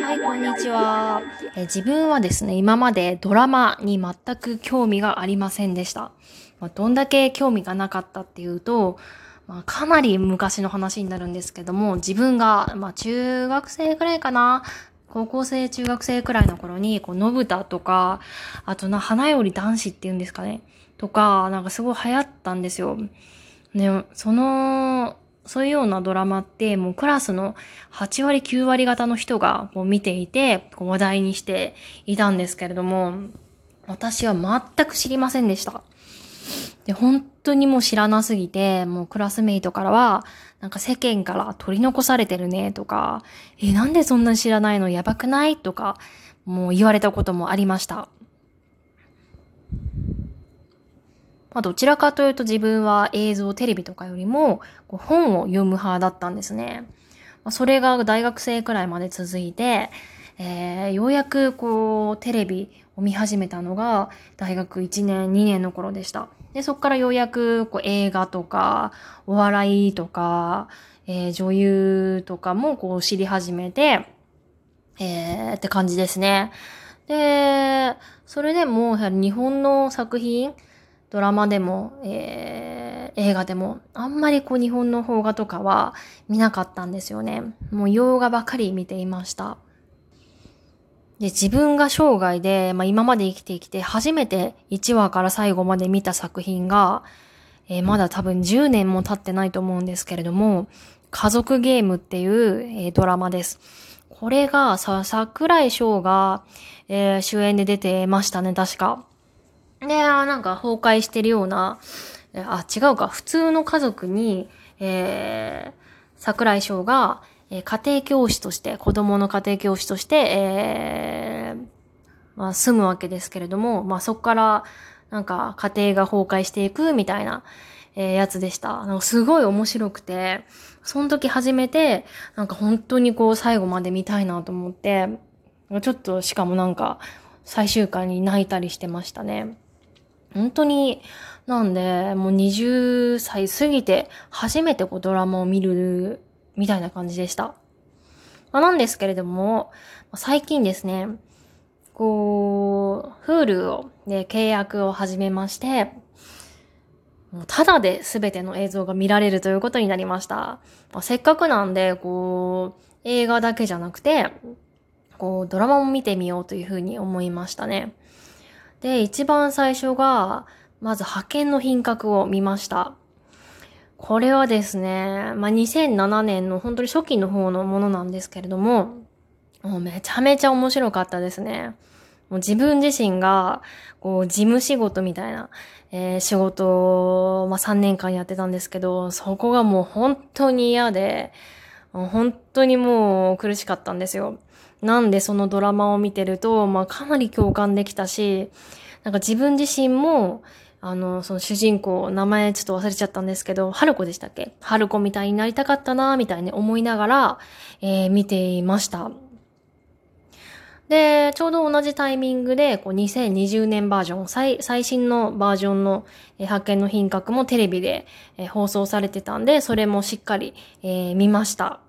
はい、こんにちは。え自分はですね、今までドラマに全く興味がありませんでした。まあ、どんだけ興味がなかったっていうと、まあ、かなり昔の話になるんですけども、自分が、まあ、中学生くらいかな、高校生、中学生くらいの頃に、こう、のぶたとか、あとな、花より男子っていうんですかね、とか、なんかすごい流行ったんですよ。ね、その、そういうようなドラマって、もうクラスの8割、9割方の人がこう見ていて、話題にしていたんですけれども、私は全く知りませんでした。で、本当にもう知らなすぎて、もうクラスメイトからは、なんか世間から取り残されてるねとか、え、なんでそんなに知らないの？やばくない？とか、もう言われたこともありました。まあ、どちらかというと自分は映像、テレビとかよりも本を読む派だったんですね。それが大学生くらいまで続いて、えー、ようやくこうテレビを見始めたのが大学1年、2年の頃でした。で、そこからようやくこう映画とか、お笑いとか、えー、女優とかもこう知り始めて、えー、って感じですね。で、それでも、日本の作品、ドラマでも、えー、映画でも、あんまりこう日本の邦画とかは見なかったんですよね。もう洋画ばかり見ていました。で、自分が生涯で、まあ、今まで生きてきて初めて1話から最後まで見た作品が、えー、まだ多分10年も経ってないと思うんですけれども、家族ゲームっていう、えー、ドラマです。これがさ、桜井翔が、えー、主演で出てましたね、確か。で、なんか崩壊してるような、あ、違うか、普通の家族に、えー、桜井翔が、えー、家庭教師として、子供の家庭教師として、えー、まあ、住むわけですけれども、まあ、そこから、なんか、家庭が崩壊していくみたいな、えー、やつでした。なんかすごい面白くて、その時初めて、なんか本当にこう、最後まで見たいなと思って、ちょっと、しかもなんか、最終回に泣いたりしてましたね。本当に、なんで、もう20歳過ぎて初めてこうドラマを見るみたいな感じでした。まあ、なんですけれども、最近ですね、こう、Hulu を、で、契約を始めまして、もうただで全ての映像が見られるということになりました。まあ、せっかくなんで、こう、映画だけじゃなくて、こう、ドラマも見てみようというふうに思いましたね。で、一番最初が、まず派遣の品格を見ました。これはですね、まあ、2007年の本当に初期の方のものなんですけれども、もうめちゃめちゃ面白かったですね。もう自分自身が、こう、事務仕事みたいな、えー、仕事を、まあ、3年間やってたんですけど、そこがもう本当に嫌で、本当にもう苦しかったんですよ。なんでそのドラマを見てると、まあかなり共感できたし、なんか自分自身も、あの、その主人公、名前ちょっと忘れちゃったんですけど、春子でしたっけ？春子みたいになりたかったな、みたいに思いながら、えー、見ていました。で、ちょうど同じタイミングで、こう2020年バージョン、最最新のバージョンの、えー、発見の品格もテレビで、えー、放送されてたんで、それもしっかり、えー、見ました。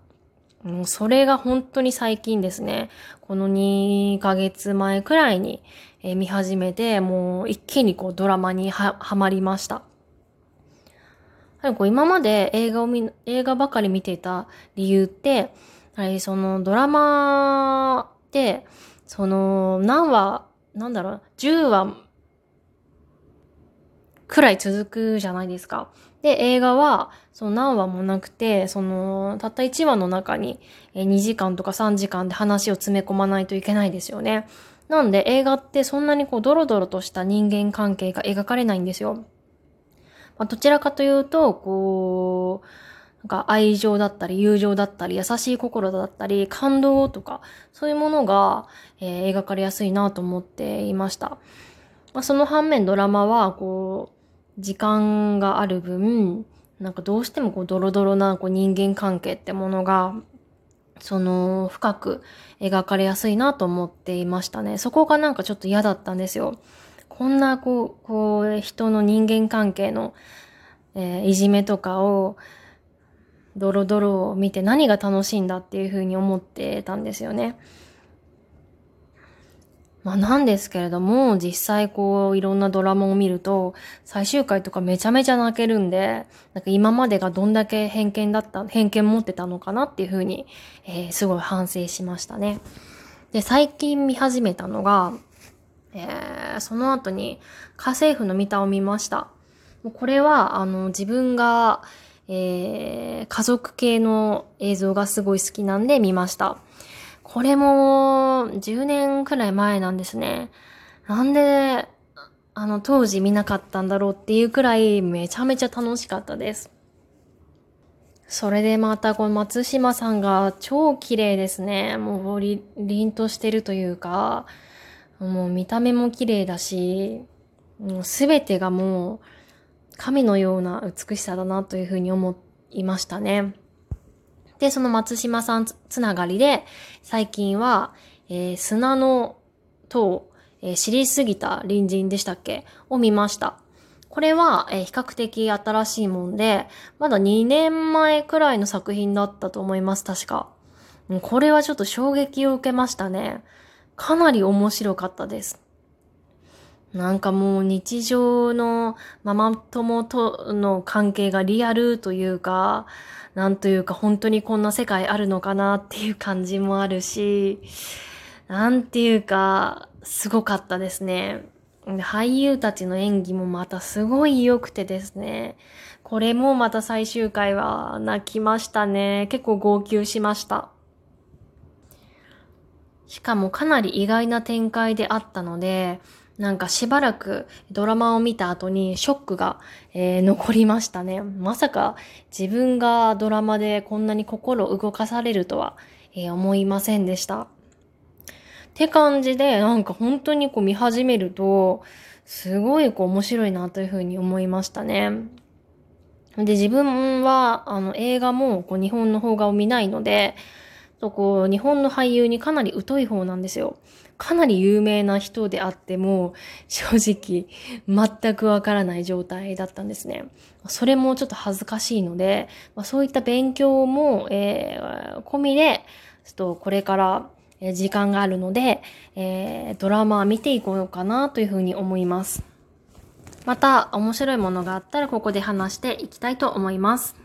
もうそれが本当に最近ですね。この2ヶ月前くらいに、えー、見始めて、もう一気にこうドラマにはまりました。こう今まで映画を見、映画ばかり見ていた理由って、はい、そのドラマって、その何話、なんだろう、10話くらい続くじゃないですか。で、映画は、その何話もなくて、その、たった1話の中に2時間とか3時間で話を詰め込まないといけないですよね。なんで映画ってそんなにこうドロドロとした人間関係が描かれないんですよ。まあ、どちらかというと、こう、なんか愛情だったり友情だったり優しい心だったり感動とかそういうものが、えー、描かれやすいなと思っていました。まあ、その反面ドラマはこう時間がある分、なんかどうしてもこうドロドロなこう人間関係ってものが、その深く描かれやすいなと思っていましたね。そこがなんかちょっと嫌だったんですよ。こんなこう、こう人の人間関係の、えー、いじめとかを、ドロドロを見て何が楽しいんだっていうふうに思ってたんですよね。まあなんですけれども、実際こういろんなドラマを見ると、最終回とかめちゃめちゃ泣けるんで、なんか今までがどんだけ偏見だった、偏見持ってたのかなっていうふうに、えー、すごい反省しましたね。で、最近見始めたのが、えー、その後に家政婦の見たを見ました。これは、あの、自分が、えー、家族系の映像がすごい好きなんで見ました。これも10年くらい前なんですね。なんで、あの、当時見なかったんだろうっていうくらいめちゃめちゃ楽しかったです。それでまたこの松島さんが超綺麗ですね。もうり、凛としてるというか、もう見た目も綺麗だし、うすべてがもう神のような美しさだなというふうに思いましたね。で、その松島さんつながりで、最近は、えー、砂の塔、えー、知りすぎた隣人でしたっけ？を見ました。これは、えー、比較的新しいもんで、まだ2年前くらいの作品だったと思います、確か。これはちょっと衝撃を受けましたね。かなり面白かったです。なんかもう日常のママ友との関係がリアルというか、なんというか本当にこんな世界あるのかなっていう感じもあるし、なんていうか、すごかったですね。俳優たちの演技もまたすごい良くてですね。これもまた最終回は泣きましたね。結構号泣しました。しかもかなり意外な展開であったので、なんかしばらくドラマを見た後にショックが、えー、残りましたね。まさか自分がドラマでこんなに心を動かされるとは、えー、思いませんでした。って感じで、なんか本当にこう見始めると、すごいこう面白いなというふうに思いましたね。で、自分は、あの、映画もこう日本の方画を見ないので、とこう、日本の俳優にかなり疎い方なんですよ。かなり有名な人であっても、正直、全くわからない状態だったんですね。それもちょっと恥ずかしいので、まあ、そういった勉強も、えー、込みで、ちょっとこれから時間があるので、えー、ドラマ見ていこうかなというふうに思います。また、面白いものがあったらここで話していきたいと思います。